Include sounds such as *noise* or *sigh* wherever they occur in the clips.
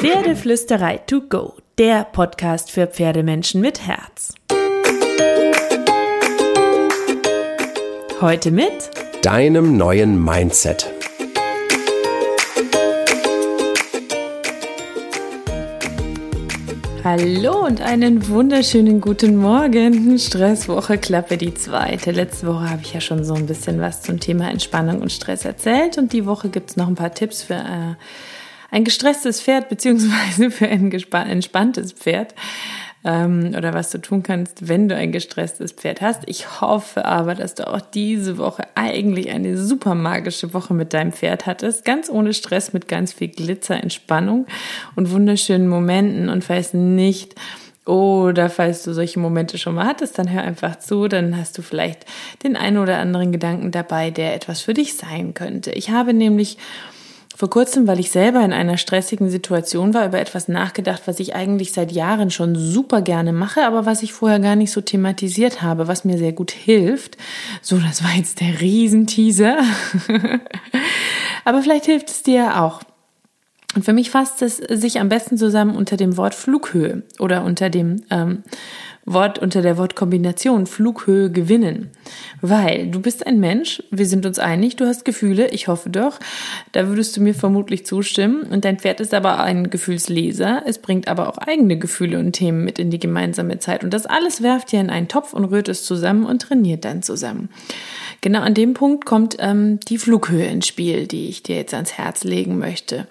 Pferdeflüsterei to go, der Podcast für Pferdemenschen mit Herz. Heute mit deinem neuen Mindset. Hallo und einen wunderschönen guten Morgen. Stresswoche Klappe die zweite. Letzte Woche habe ich ja schon so ein bisschen was zum Thema Entspannung und Stress erzählt und die Woche gibt es noch ein paar Tipps für äh, ein gestresstes Pferd beziehungsweise *laughs* für ein entspanntes Pferd ähm, oder was du tun kannst, wenn du ein gestresstes Pferd hast. Ich hoffe aber, dass du auch diese Woche eigentlich eine super magische Woche mit deinem Pferd hattest, ganz ohne Stress, mit ganz viel Glitzer, Entspannung und wunderschönen Momenten und falls nicht, oder falls du solche Momente schon mal hattest, dann hör einfach zu, dann hast du vielleicht den einen oder anderen Gedanken dabei, der etwas für dich sein könnte. Ich habe nämlich vor kurzem, weil ich selber in einer stressigen Situation war, über etwas nachgedacht, was ich eigentlich seit Jahren schon super gerne mache, aber was ich vorher gar nicht so thematisiert habe, was mir sehr gut hilft. So, das war jetzt der Riesenteaser. *laughs* aber vielleicht hilft es dir auch. Und für mich fasst es sich am besten zusammen unter dem Wort Flughöhe oder unter dem ähm, Wort unter der Wortkombination Flughöhe gewinnen. Weil du bist ein Mensch, wir sind uns einig, du hast Gefühle, ich hoffe doch. Da würdest du mir vermutlich zustimmen. Und dein Pferd ist aber ein Gefühlsleser. Es bringt aber auch eigene Gefühle und Themen mit in die gemeinsame Zeit. Und das alles werft ihr in einen Topf und rührt es zusammen und trainiert dann zusammen. Genau an dem Punkt kommt ähm, die Flughöhe ins Spiel, die ich dir jetzt ans Herz legen möchte.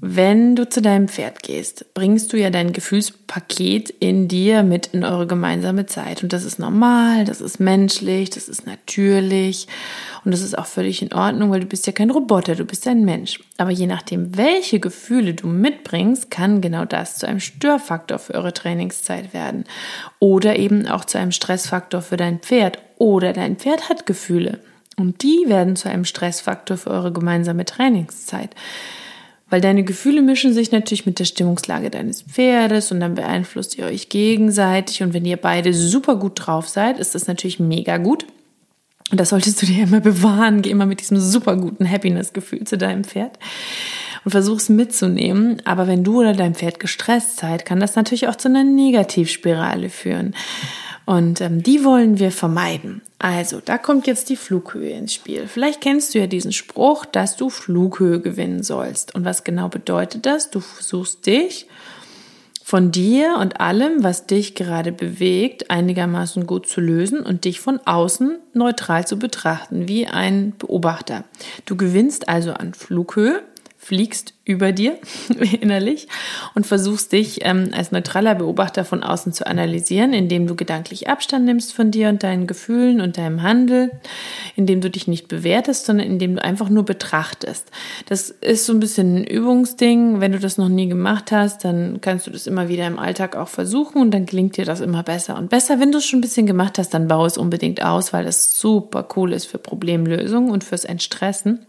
Wenn du zu deinem Pferd gehst, bringst du ja dein Gefühlspaket in dir mit in eure gemeinsame Zeit. Und das ist normal, das ist menschlich, das ist natürlich und das ist auch völlig in Ordnung, weil du bist ja kein Roboter, du bist ein Mensch. Aber je nachdem, welche Gefühle du mitbringst, kann genau das zu einem Störfaktor für eure Trainingszeit werden. Oder eben auch zu einem Stressfaktor für dein Pferd. Oder dein Pferd hat Gefühle. Und die werden zu einem Stressfaktor für eure gemeinsame Trainingszeit. Weil deine Gefühle mischen sich natürlich mit der Stimmungslage deines Pferdes und dann beeinflusst ihr euch gegenseitig. Und wenn ihr beide super gut drauf seid, ist das natürlich mega gut. Und das solltest du dir immer bewahren. Geh immer mit diesem super guten Happiness-Gefühl zu deinem Pferd und versuch's mitzunehmen. Aber wenn du oder dein Pferd gestresst seid, kann das natürlich auch zu einer Negativspirale führen. Und ähm, die wollen wir vermeiden. Also, da kommt jetzt die Flughöhe ins Spiel. Vielleicht kennst du ja diesen Spruch, dass du Flughöhe gewinnen sollst. Und was genau bedeutet das? Du versuchst dich von dir und allem, was dich gerade bewegt, einigermaßen gut zu lösen und dich von außen neutral zu betrachten, wie ein Beobachter. Du gewinnst also an Flughöhe fliegst über dir *laughs* innerlich und versuchst dich ähm, als neutraler Beobachter von außen zu analysieren, indem du gedanklich Abstand nimmst von dir und deinen Gefühlen und deinem Handel, indem du dich nicht bewertest, sondern indem du einfach nur betrachtest. Das ist so ein bisschen ein Übungsding. Wenn du das noch nie gemacht hast, dann kannst du das immer wieder im Alltag auch versuchen und dann gelingt dir das immer besser und besser. Wenn du es schon ein bisschen gemacht hast, dann baue es unbedingt aus, weil das super cool ist für Problemlösung und fürs Entstressen.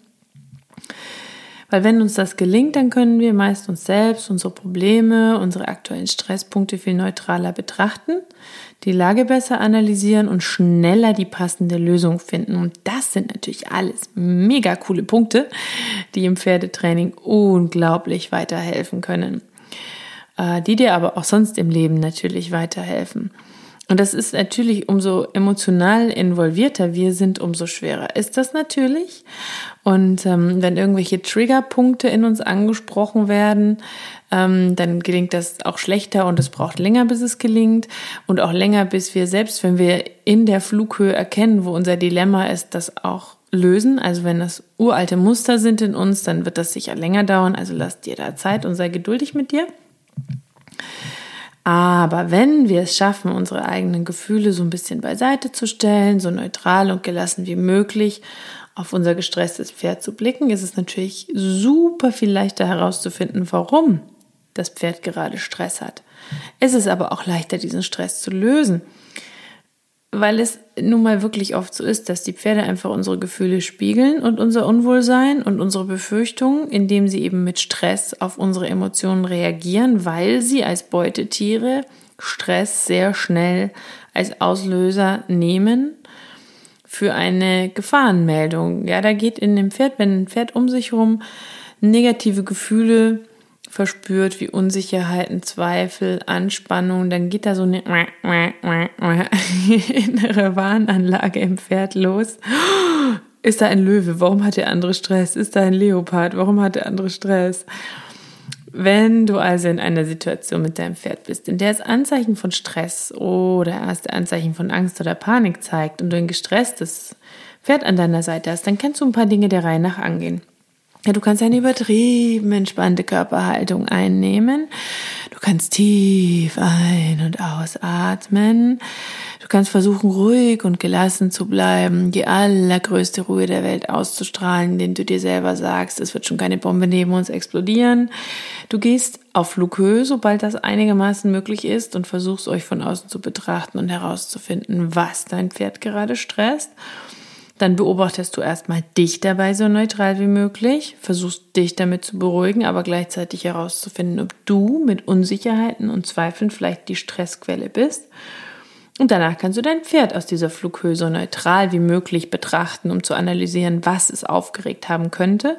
Weil wenn uns das gelingt, dann können wir meist uns selbst, unsere Probleme, unsere aktuellen Stresspunkte viel neutraler betrachten, die Lage besser analysieren und schneller die passende Lösung finden. Und das sind natürlich alles mega coole Punkte, die im Pferdetraining unglaublich weiterhelfen können. Äh, die dir aber auch sonst im Leben natürlich weiterhelfen. Und das ist natürlich, umso emotional involvierter wir sind, umso schwerer ist das natürlich. Und ähm, wenn irgendwelche Triggerpunkte in uns angesprochen werden, ähm, dann gelingt das auch schlechter und es braucht länger, bis es gelingt. Und auch länger, bis wir selbst, wenn wir in der Flughöhe erkennen, wo unser Dilemma ist, das auch lösen. Also wenn das uralte Muster sind in uns, dann wird das sicher länger dauern. Also lass dir da Zeit und sei geduldig mit dir. Aber wenn wir es schaffen, unsere eigenen Gefühle so ein bisschen beiseite zu stellen, so neutral und gelassen wie möglich auf unser gestresstes Pferd zu blicken, ist es natürlich super viel leichter herauszufinden, warum das Pferd gerade Stress hat. Es ist aber auch leichter, diesen Stress zu lösen weil es nun mal wirklich oft so ist, dass die Pferde einfach unsere Gefühle spiegeln und unser Unwohlsein und unsere Befürchtungen, indem sie eben mit Stress auf unsere Emotionen reagieren, weil sie als Beutetiere Stress sehr schnell als Auslöser nehmen für eine Gefahrenmeldung. Ja, da geht in dem Pferd, wenn ein Pferd um sich herum negative Gefühle verspürt, wie Unsicherheiten, Zweifel, Anspannung, dann geht da so eine *laughs* innere Warnanlage im Pferd los. Ist da ein Löwe? Warum hat der andere Stress? Ist da ein Leopard? Warum hat der andere Stress? Wenn du also in einer Situation mit deinem Pferd bist, in der es Anzeichen von Stress oder erste Anzeichen von Angst oder Panik zeigt und du ein gestresstes Pferd an deiner Seite hast, dann kannst du ein paar Dinge der Reihe nach angehen. Du kannst eine übertrieben entspannte Körperhaltung einnehmen. Du kannst tief ein- und ausatmen. Du kannst versuchen, ruhig und gelassen zu bleiben, die allergrößte Ruhe der Welt auszustrahlen, indem du dir selber sagst, es wird schon keine Bombe neben uns explodieren. Du gehst auf Flughöhe, sobald das einigermaßen möglich ist und versuchst euch von außen zu betrachten und herauszufinden, was dein Pferd gerade stresst. Dann beobachtest du erstmal dich dabei so neutral wie möglich, versuchst dich damit zu beruhigen, aber gleichzeitig herauszufinden, ob du mit Unsicherheiten und Zweifeln vielleicht die Stressquelle bist. Und danach kannst du dein Pferd aus dieser Flughöhe so neutral wie möglich betrachten, um zu analysieren, was es aufgeregt haben könnte.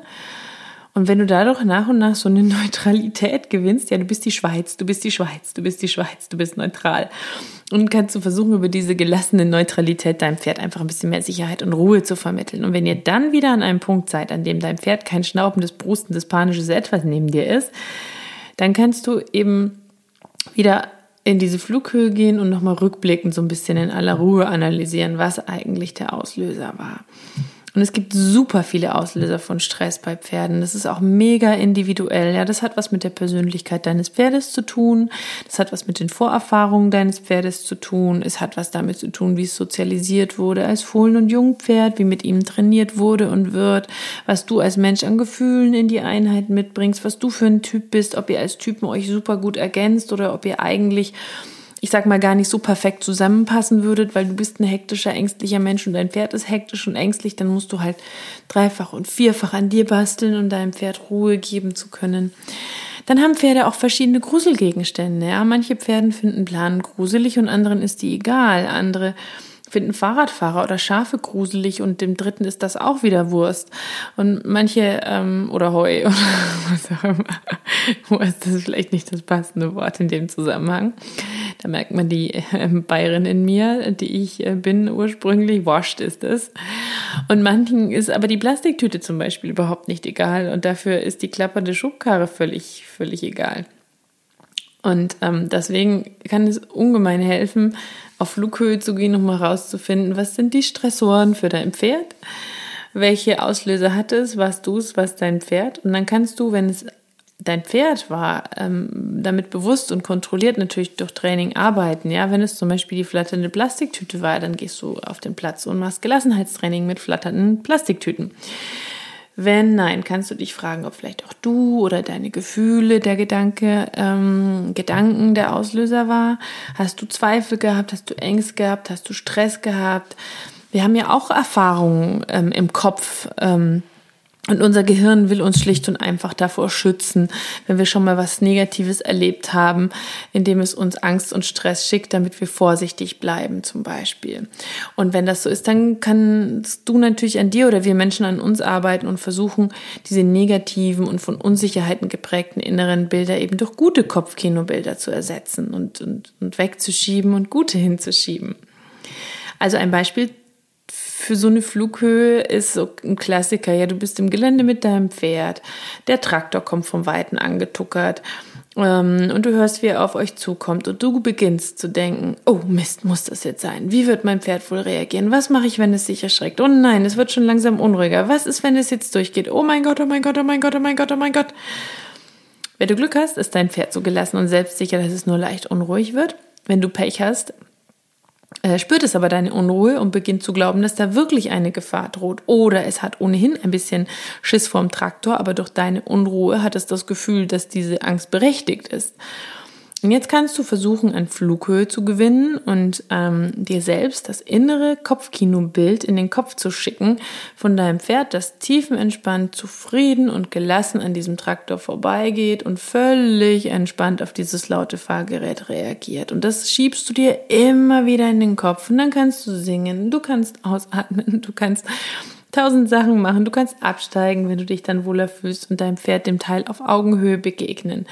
Und wenn du dadurch nach und nach so eine *laughs* Neutralität gewinnst, ja, du bist die Schweiz, du bist die Schweiz, du bist die Schweiz, du bist neutral. Und kannst du versuchen, über diese gelassene Neutralität deinem Pferd einfach ein bisschen mehr Sicherheit und Ruhe zu vermitteln. Und wenn ihr dann wieder an einem Punkt seid, an dem dein Pferd kein schnaubendes, brustendes, panisches Etwas neben dir ist, dann kannst du eben wieder in diese Flughöhe gehen und nochmal rückblickend so ein bisschen in aller Ruhe analysieren, was eigentlich der Auslöser war. Und es gibt super viele Auslöser von Stress bei Pferden. Das ist auch mega individuell. Ja, das hat was mit der Persönlichkeit deines Pferdes zu tun. Das hat was mit den Vorerfahrungen deines Pferdes zu tun. Es hat was damit zu tun, wie es sozialisiert wurde als Fohlen- und Jungpferd, wie mit ihm trainiert wurde und wird, was du als Mensch an Gefühlen in die Einheit mitbringst, was du für ein Typ bist, ob ihr als Typen euch super gut ergänzt oder ob ihr eigentlich ich sag mal, gar nicht so perfekt zusammenpassen würdet, weil du bist ein hektischer, ängstlicher Mensch und dein Pferd ist hektisch und ängstlich, dann musst du halt dreifach und vierfach an dir basteln, um deinem Pferd Ruhe geben zu können. Dann haben Pferde auch verschiedene Gruselgegenstände. Ja, manche Pferden finden Planen gruselig und anderen ist die egal. Andere finden Fahrradfahrer oder Schafe gruselig und dem dritten ist das auch wieder Wurst. Und manche, ähm, oder Heu *laughs* oder was auch immer. Wurst ist vielleicht nicht das passende Wort in dem Zusammenhang. Da merkt man die äh, Bayerin in mir, die ich äh, bin ursprünglich. Wascht ist es. Und manchen ist aber die Plastiktüte zum Beispiel überhaupt nicht egal. Und dafür ist die klappernde Schubkarre völlig, völlig egal. Und ähm, deswegen kann es ungemein helfen, auf Flughöhe zu gehen, um mal rauszufinden, was sind die Stressoren für dein Pferd, welche Auslöser hat es, was du es, was dein Pferd. Und dann kannst du, wenn es dein Pferd war, ähm, damit bewusst und kontrolliert natürlich durch Training arbeiten. Ja, wenn es zum Beispiel die flatternde Plastiktüte war, dann gehst du auf den Platz und machst Gelassenheitstraining mit flatternden Plastiktüten. Wenn nein, kannst du dich fragen, ob vielleicht auch du oder deine Gefühle der Gedanke, ähm, Gedanken der Auslöser war. Hast du Zweifel gehabt? Hast du Ängste gehabt? Hast du Stress gehabt? Wir haben ja auch Erfahrungen ähm, im Kopf. Ähm, und unser Gehirn will uns schlicht und einfach davor schützen, wenn wir schon mal was Negatives erlebt haben, indem es uns Angst und Stress schickt, damit wir vorsichtig bleiben zum Beispiel. Und wenn das so ist, dann kannst du natürlich an dir oder wir Menschen an uns arbeiten und versuchen, diese negativen und von Unsicherheiten geprägten inneren Bilder eben durch gute Kopfkinobilder zu ersetzen und, und, und wegzuschieben und gute hinzuschieben. Also ein Beispiel für so eine Flughöhe ist so ein Klassiker. Ja, du bist im Gelände mit deinem Pferd. Der Traktor kommt vom Weiten angetuckert. Ähm, und du hörst, wie er auf euch zukommt. Und du beginnst zu denken, oh Mist, muss das jetzt sein? Wie wird mein Pferd wohl reagieren? Was mache ich, wenn es sich erschreckt? Oh nein, es wird schon langsam unruhiger. Was ist, wenn es jetzt durchgeht? Oh mein Gott, oh mein Gott, oh mein Gott, oh mein Gott, oh mein Gott. Wenn du Glück hast, ist dein Pferd so gelassen und selbstsicher, dass es nur leicht unruhig wird. Wenn du Pech hast, spürt es aber deine Unruhe und beginnt zu glauben, dass da wirklich eine Gefahr droht. Oder es hat ohnehin ein bisschen Schiss vorm Traktor, aber durch deine Unruhe hat es das Gefühl, dass diese Angst berechtigt ist. Und jetzt kannst du versuchen, an Flughöhe zu gewinnen und ähm, dir selbst das innere Kopfkinobild in den Kopf zu schicken von deinem Pferd, das tiefenentspannt, zufrieden und gelassen an diesem Traktor vorbeigeht und völlig entspannt auf dieses laute Fahrgerät reagiert. Und das schiebst du dir immer wieder in den Kopf und dann kannst du singen, du kannst ausatmen, du kannst tausend Sachen machen. Du kannst absteigen, wenn du dich dann wohler fühlst und deinem Pferd dem Teil auf Augenhöhe begegnen.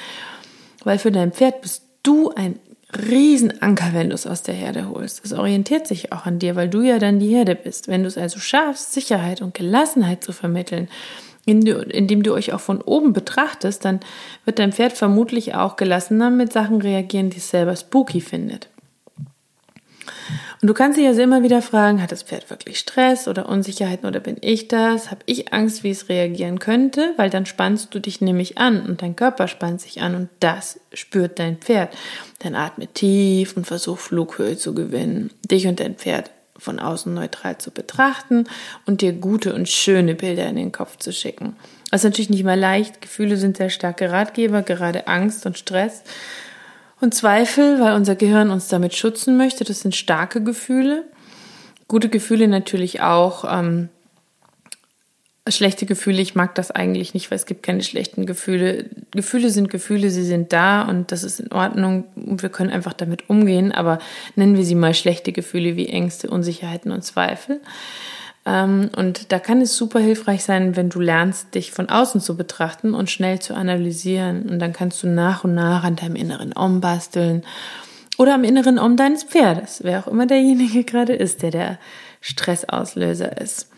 Weil für dein Pferd bist du ein Riesenanker, wenn du es aus der Herde holst. Es orientiert sich auch an dir, weil du ja dann die Herde bist. Wenn du es also schaffst, Sicherheit und Gelassenheit zu vermitteln, indem du euch auch von oben betrachtest, dann wird dein Pferd vermutlich auch gelassener mit Sachen reagieren, die es selber spooky findet. Und du kannst dich also immer wieder fragen, hat das Pferd wirklich Stress oder Unsicherheiten oder bin ich das? Habe ich Angst, wie es reagieren könnte? Weil dann spannst du dich nämlich an und dein Körper spannt sich an und das spürt dein Pferd. Dann atme tief und versuch Flughöhe zu gewinnen. Dich und dein Pferd von außen neutral zu betrachten und dir gute und schöne Bilder in den Kopf zu schicken. Das ist natürlich nicht mal leicht. Gefühle sind sehr starke Ratgeber, gerade Angst und Stress und Zweifel, weil unser Gehirn uns damit schützen möchte. Das sind starke Gefühle. Gute Gefühle natürlich auch. Ähm, schlechte Gefühle, ich mag das eigentlich nicht, weil es gibt keine schlechten Gefühle. Gefühle sind Gefühle, sie sind da und das ist in Ordnung und wir können einfach damit umgehen, aber nennen wir sie mal schlechte Gefühle wie Ängste, Unsicherheiten und Zweifel. Ähm, und da kann es super hilfreich sein, wenn du lernst, dich von außen zu betrachten und schnell zu analysieren. Und dann kannst du nach und nach an deinem inneren Om basteln oder am inneren Om deines Pferdes, wer auch immer derjenige *laughs* gerade ist, der der Stressauslöser ist.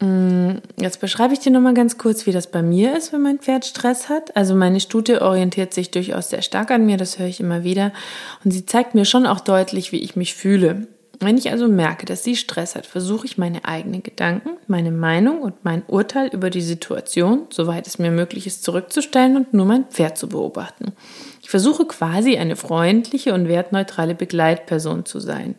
Mm, jetzt beschreibe ich dir nochmal ganz kurz, wie das bei mir ist, wenn mein Pferd Stress hat. Also meine Stute orientiert sich durchaus sehr stark an mir, das höre ich immer wieder. Und sie zeigt mir schon auch deutlich, wie ich mich fühle. Wenn ich also merke, dass sie Stress hat, versuche ich meine eigenen Gedanken, meine Meinung und mein Urteil über die Situation, soweit es mir möglich ist, zurückzustellen und nur mein Pferd zu beobachten. Ich versuche quasi eine freundliche und wertneutrale Begleitperson zu sein,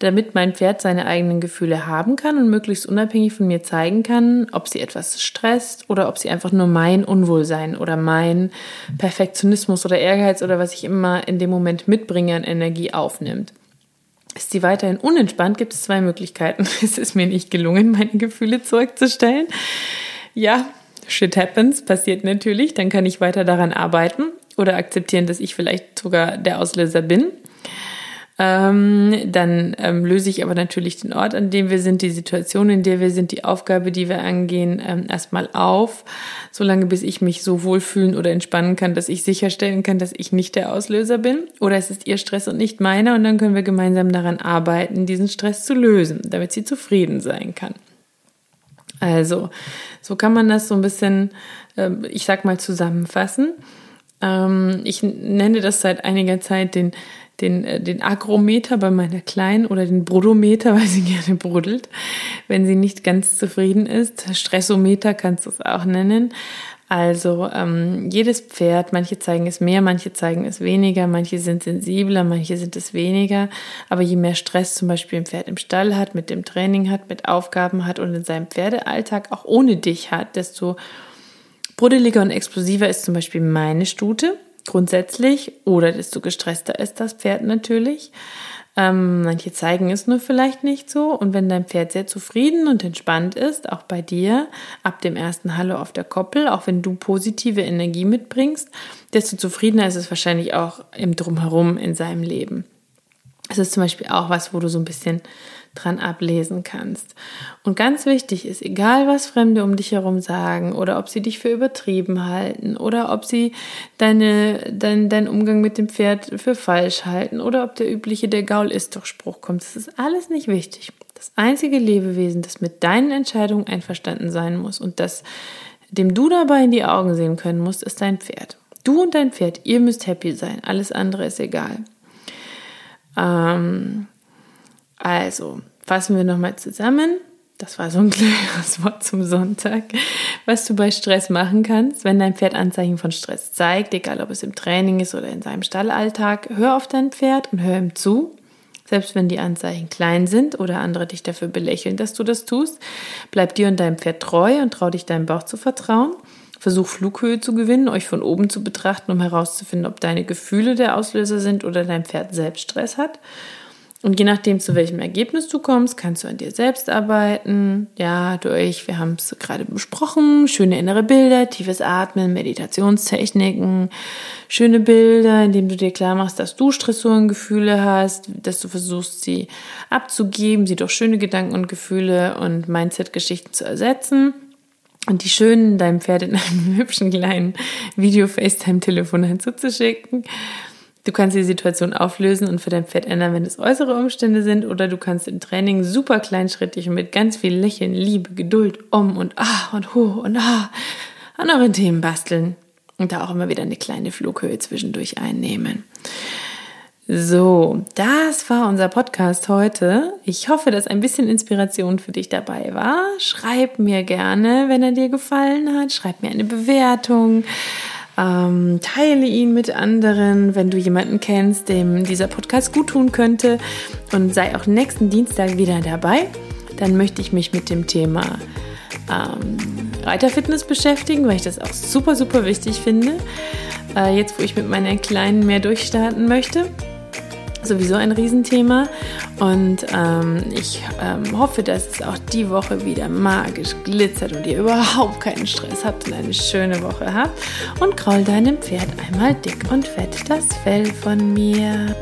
damit mein Pferd seine eigenen Gefühle haben kann und möglichst unabhängig von mir zeigen kann, ob sie etwas stresst oder ob sie einfach nur mein Unwohlsein oder mein Perfektionismus oder Ehrgeiz oder was ich immer in dem Moment mitbringe an Energie aufnimmt. Ist sie weiterhin unentspannt, gibt es zwei Möglichkeiten. *laughs* Es ist mir nicht gelungen, meine Gefühle zurückzustellen. Ja, shit happens, passiert natürlich. Dann kann ich weiter daran arbeiten oder akzeptieren, dass ich vielleicht sogar der Auslöser bin. Ähm, dann ähm, löse ich aber natürlich den Ort, an dem wir sind, die Situation, in der wir sind, die Aufgabe, die wir angehen, ähm, erstmal auf, solange bis ich mich so wohlfühlen oder entspannen kann, dass ich sicherstellen kann, dass ich nicht der Auslöser bin. Oder es ist ihr Stress und nicht meiner und dann können wir gemeinsam daran arbeiten, diesen Stress zu lösen, damit sie zufrieden sein kann. Also, so kann man das so ein bisschen, ähm, ich sag mal, zusammenfassen. Ähm, ich nenne das seit einiger Zeit den den, äh, den Agrometer bei meiner Kleinen oder den Brudometer, *laughs* weil sie gerne bruddelt, wenn sie nicht ganz zufrieden ist. Stressometer kannst du es auch nennen. Also ähm, jedes Pferd, manche zeigen es mehr, manche zeigen es weniger, manche sind sensibler, manche sind es weniger. Aber je mehr Stress zum Beispiel ein Pferd im Stall hat, mit dem Training hat, mit Aufgaben hat und in seinem Pferdealltag auch ohne dich hat, desto bruddeliger und explosiver ist zum Beispiel meine Stute grundsätzlich oder desto gestresster ist das Pferd natürlich. Ähm, manche zeigen es nur vielleicht nicht so. Und wenn dein Pferd sehr zufrieden und entspannt ist, auch bei dir, ab dem ersten Hallo auf der Koppel, auch wenn du positive Energie mitbringst, desto zufriedener ist es wahrscheinlich auch im Drumherum in seinem Leben. Es ist zum Beispiel auch was, wo du so ein bisschen dran ablesen kannst. Und ganz wichtig ist, egal was Fremde um dich herum sagen oder ob sie dich für übertrieben halten oder ob sie deine, dein, dein Umgang mit dem Pferd für falsch halten oder ob der übliche der Gaul ist doch Spruch kommt, das ist alles nicht wichtig. Das einzige Lebewesen, das mit deinen Entscheidungen einverstanden sein muss und das dem du dabei in die Augen sehen können musst, ist dein Pferd. Du und dein Pferd, ihr müsst happy sein. Alles andere ist egal. Ähm, also, fassen wir nochmal zusammen. Das war so ein *laughs* kleines Wort zum Sonntag. Was du bei Stress machen kannst, wenn dein Pferd Anzeichen von Stress zeigt, egal ob es im Training ist oder in seinem Stallalltag, hör auf dein Pferd und hör ihm zu. Selbst wenn die Anzeichen klein sind oder andere dich dafür belächeln, dass du das tust, bleib dir und deinem Pferd treu und trau dich deinem Bauch zu vertrauen. Versuch Flughöhe zu gewinnen, euch von oben zu betrachten, um herauszufinden, ob deine Gefühle der Auslöser sind oder dein Pferd selbst Stress hat. Und je nachdem, zu welchem Ergebnis du kommst, kannst du an dir selbst arbeiten. Ja, durch, wir haben es gerade besprochen, schöne innere Bilder, tiefes Atmen, Meditationstechniken, schöne Bilder, indem du dir klar machst, dass du Stressorengefühle hast, dass du versuchst, sie abzugeben, sie durch schöne Gedanken und Gefühle und Mindset-Geschichten zu ersetzen. Und die schönen deinem Pferd in einem *laughs* hübschen kleinen Video-FaceTime-Telefon hinzuzuschicken. Du kannst die Situation auflösen und für dein Pferd ändern, wenn es äußere Umstände sind, oder du kannst im Training super kleinschrittig und mit ganz viel Lächeln, Liebe, Geduld, um und ah und hu und ah an euren Themen basteln und da auch immer wieder eine kleine Flughöhe zwischendurch einnehmen. So, das war unser Podcast heute. Ich hoffe, dass ein bisschen Inspiration für dich dabei war. Schreib mir gerne, wenn er dir gefallen hat. Schreib mir eine Bewertung. Ähm, teile ihn mit anderen, wenn du jemanden kennst, dem dieser Podcast gut tun könnte. Und sei auch nächsten Dienstag wieder dabei. Dann möchte ich mich mit dem Thema ähm, Reiterfitness beschäftigen, weil ich das auch super, super wichtig finde. Äh, jetzt, wo ich mit meinen Kleinen mehr durchstarten möchte sowieso ein Riesenthema. Und ähm, ich ähm, hoffe, dass es auch die Woche wieder magisch glitzert und ihr überhaupt keinen Stress habt und eine schöne Woche habt. Und kraul deinem Pferd einmal dick und fett das Fell von mir.